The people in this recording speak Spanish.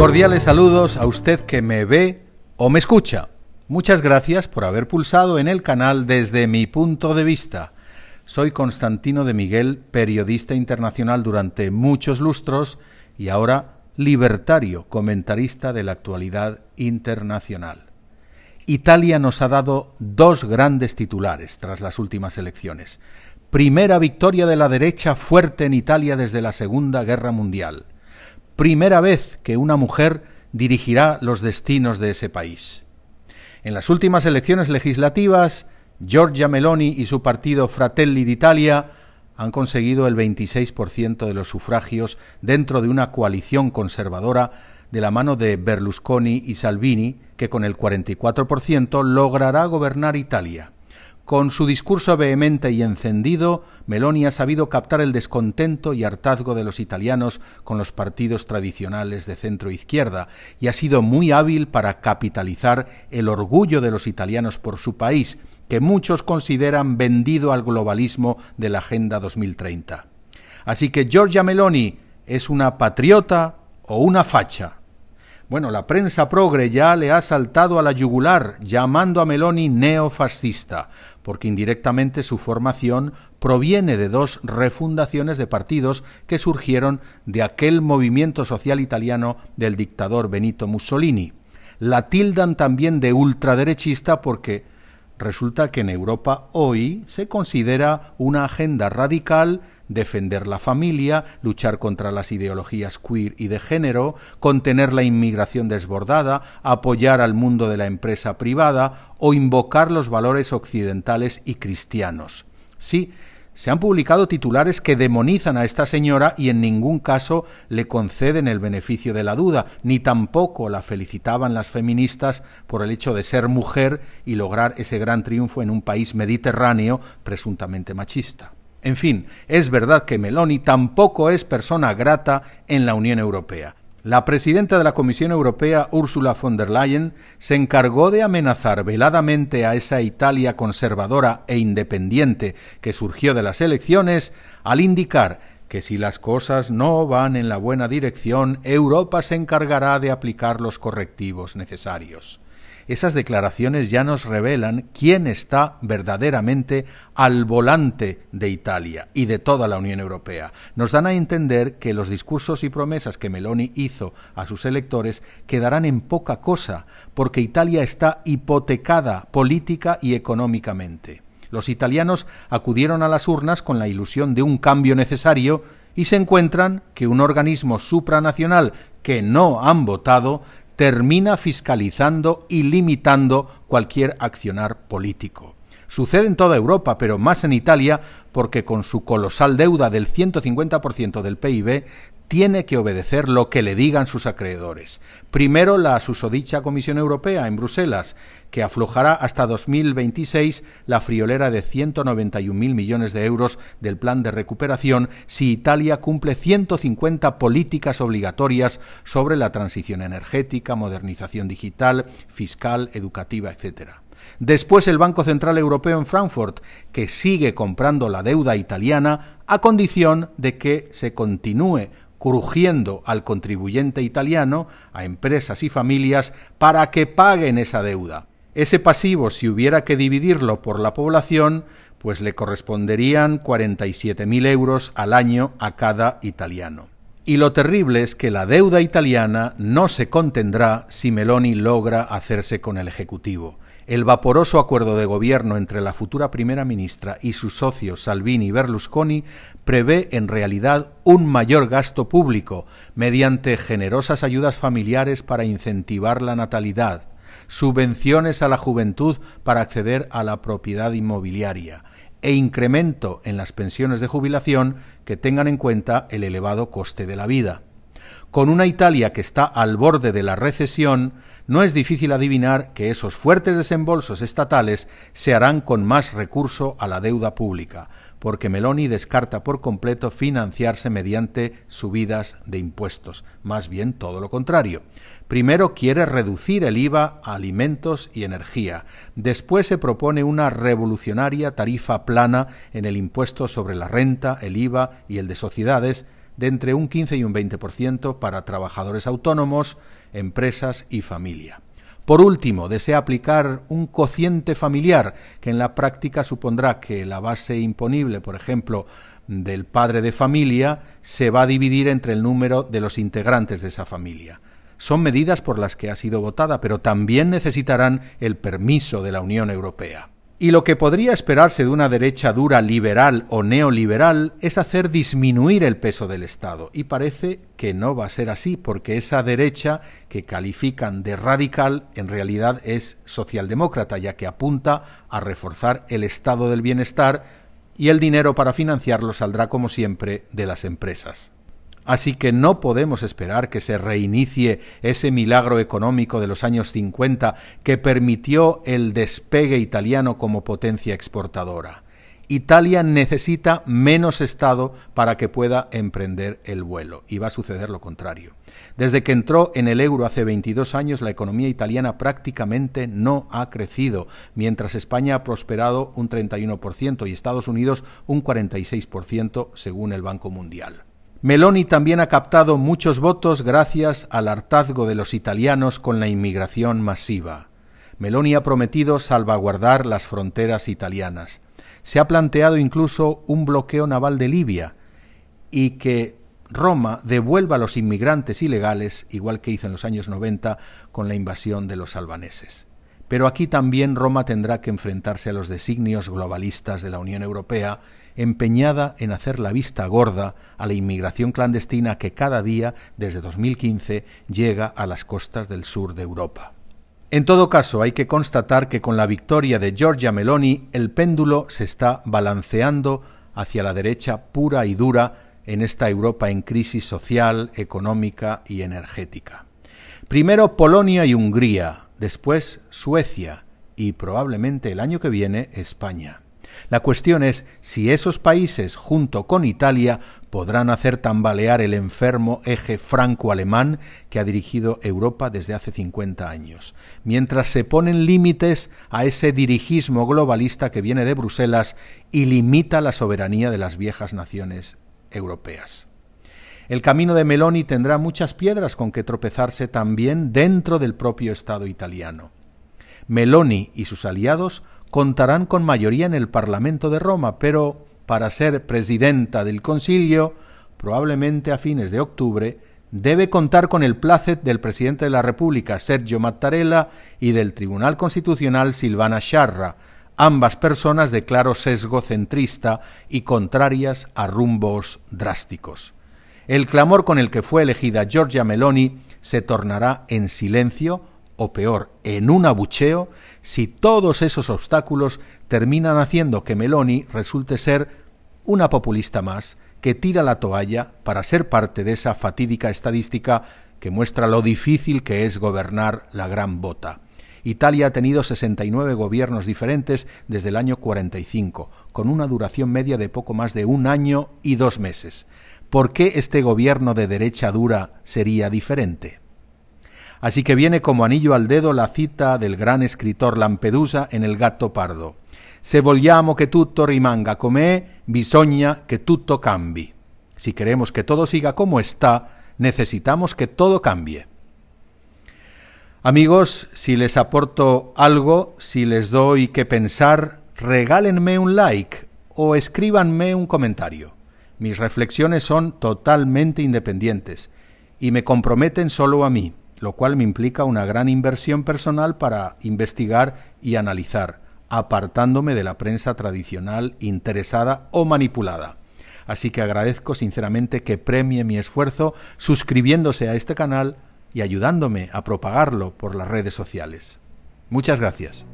Cordiales saludos a usted que me ve o me escucha. Muchas gracias por haber pulsado en el canal desde mi punto de vista. Soy Constantino de Miguel, periodista internacional durante muchos lustros y ahora libertario, comentarista de la actualidad internacional. Italia nos ha dado dos grandes titulares tras las últimas elecciones. Primera victoria de la derecha fuerte en Italia desde la Segunda Guerra Mundial primera vez que una mujer dirigirá los destinos de ese país. En las últimas elecciones legislativas, Giorgia Meloni y su partido Fratelli d'Italia han conseguido el 26% de los sufragios dentro de una coalición conservadora de la mano de Berlusconi y Salvini, que con el 44% logrará gobernar Italia. Con su discurso vehemente y encendido, Meloni ha sabido captar el descontento y hartazgo de los italianos con los partidos tradicionales de centro izquierda y ha sido muy hábil para capitalizar el orgullo de los italianos por su país, que muchos consideran vendido al globalismo de la Agenda 2030. Así que Giorgia Meloni es una patriota o una facha. Bueno, la prensa progre ya le ha saltado a la yugular llamando a Meloni neofascista, porque indirectamente su formación proviene de dos refundaciones de partidos que surgieron de aquel movimiento social italiano del dictador Benito Mussolini. La tildan también de ultraderechista porque resulta que en Europa hoy se considera una agenda radical defender la familia, luchar contra las ideologías queer y de género, contener la inmigración desbordada, apoyar al mundo de la empresa privada o invocar los valores occidentales y cristianos. Sí, se han publicado titulares que demonizan a esta señora y en ningún caso le conceden el beneficio de la duda, ni tampoco la felicitaban las feministas por el hecho de ser mujer y lograr ese gran triunfo en un país mediterráneo presuntamente machista. En fin, es verdad que Meloni tampoco es persona grata en la Unión Europea. La presidenta de la Comisión Europea, Ursula von der Leyen, se encargó de amenazar veladamente a esa Italia conservadora e independiente que surgió de las elecciones al indicar que si las cosas no van en la buena dirección, Europa se encargará de aplicar los correctivos necesarios esas declaraciones ya nos revelan quién está verdaderamente al volante de Italia y de toda la Unión Europea. Nos dan a entender que los discursos y promesas que Meloni hizo a sus electores quedarán en poca cosa, porque Italia está hipotecada política y económicamente. Los italianos acudieron a las urnas con la ilusión de un cambio necesario y se encuentran que un organismo supranacional que no han votado termina fiscalizando y limitando cualquier accionar político. Sucede en toda Europa, pero más en Italia, porque con su colosal deuda del 150% del PIB tiene que obedecer lo que le digan sus acreedores. Primero la susodicha Comisión Europea en Bruselas, que aflojará hasta 2026 la friolera de 191.000 millones de euros del plan de recuperación si Italia cumple 150 políticas obligatorias sobre la transición energética, modernización digital, fiscal, educativa, etc. Después el Banco Central Europeo en Frankfurt, que sigue comprando la deuda italiana a condición de que se continúe crujiendo al contribuyente italiano, a empresas y familias, para que paguen esa deuda. Ese pasivo, si hubiera que dividirlo por la población, pues le corresponderían 47.000 euros al año a cada italiano. Y lo terrible es que la deuda italiana no se contendrá si Meloni logra hacerse con el Ejecutivo el vaporoso acuerdo de gobierno entre la futura primera ministra y sus socios Salvini y Berlusconi prevé en realidad un mayor gasto público mediante generosas ayudas familiares para incentivar la natalidad, subvenciones a la juventud para acceder a la propiedad inmobiliaria e incremento en las pensiones de jubilación que tengan en cuenta el elevado coste de la vida. Con una Italia que está al borde de la recesión, no es difícil adivinar que esos fuertes desembolsos estatales se harán con más recurso a la deuda pública, porque Meloni descarta por completo financiarse mediante subidas de impuestos, más bien todo lo contrario. Primero quiere reducir el IVA a alimentos y energía. Después se propone una revolucionaria tarifa plana en el impuesto sobre la renta, el IVA y el de sociedades, de entre un 15 y un 20% para trabajadores autónomos, empresas y familia. Por último, desea aplicar un cociente familiar que en la práctica supondrá que la base imponible, por ejemplo, del padre de familia, se va a dividir entre el número de los integrantes de esa familia. Son medidas por las que ha sido votada, pero también necesitarán el permiso de la Unión Europea. Y lo que podría esperarse de una derecha dura liberal o neoliberal es hacer disminuir el peso del Estado. Y parece que no va a ser así, porque esa derecha que califican de radical en realidad es socialdemócrata, ya que apunta a reforzar el estado del bienestar y el dinero para financiarlo saldrá como siempre de las empresas. Así que no podemos esperar que se reinicie ese milagro económico de los años 50 que permitió el despegue italiano como potencia exportadora. Italia necesita menos Estado para que pueda emprender el vuelo, y va a suceder lo contrario. Desde que entró en el euro hace 22 años, la economía italiana prácticamente no ha crecido, mientras España ha prosperado un 31% y Estados Unidos un 46% según el Banco Mundial. Meloni también ha captado muchos votos gracias al hartazgo de los italianos con la inmigración masiva. Meloni ha prometido salvaguardar las fronteras italianas. Se ha planteado incluso un bloqueo naval de Libia y que Roma devuelva a los inmigrantes ilegales, igual que hizo en los años 90 con la invasión de los albaneses. Pero aquí también Roma tendrá que enfrentarse a los designios globalistas de la Unión Europea empeñada en hacer la vista gorda a la inmigración clandestina que cada día, desde 2015, llega a las costas del sur de Europa. En todo caso, hay que constatar que con la victoria de Giorgia Meloni, el péndulo se está balanceando hacia la derecha pura y dura en esta Europa en crisis social, económica y energética. Primero Polonia y Hungría, después Suecia y probablemente el año que viene España. La cuestión es si esos países, junto con Italia, podrán hacer tambalear el enfermo eje franco-alemán que ha dirigido Europa desde hace 50 años, mientras se ponen límites a ese dirigismo globalista que viene de Bruselas y limita la soberanía de las viejas naciones europeas. El camino de Meloni tendrá muchas piedras con que tropezarse también dentro del propio Estado italiano. Meloni y sus aliados contarán con mayoría en el Parlamento de Roma, pero para ser presidenta del Concilio, probablemente a fines de octubre, debe contar con el placet del presidente de la República, Sergio Mattarella, y del Tribunal Constitucional, Silvana Sciarra, ambas personas de claro sesgo centrista y contrarias a rumbos drásticos. El clamor con el que fue elegida Giorgia Meloni se tornará en silencio o peor, en un abucheo, si todos esos obstáculos terminan haciendo que Meloni resulte ser una populista más que tira la toalla para ser parte de esa fatídica estadística que muestra lo difícil que es gobernar la gran bota. Italia ha tenido 69 gobiernos diferentes desde el año 45, con una duración media de poco más de un año y dos meses. ¿Por qué este gobierno de derecha dura sería diferente? Así que viene como anillo al dedo la cita del gran escritor Lampedusa en El gatto pardo. Se vogliamo che tutto rimanga come bisogna che tutto cambi. Si queremos que todo siga como está, necesitamos que todo cambie. Amigos, si les aporto algo, si les doy que pensar, regálenme un like o escríbanme un comentario. Mis reflexiones son totalmente independientes y me comprometen solo a mí lo cual me implica una gran inversión personal para investigar y analizar, apartándome de la prensa tradicional interesada o manipulada. Así que agradezco sinceramente que premie mi esfuerzo suscribiéndose a este canal y ayudándome a propagarlo por las redes sociales. Muchas gracias.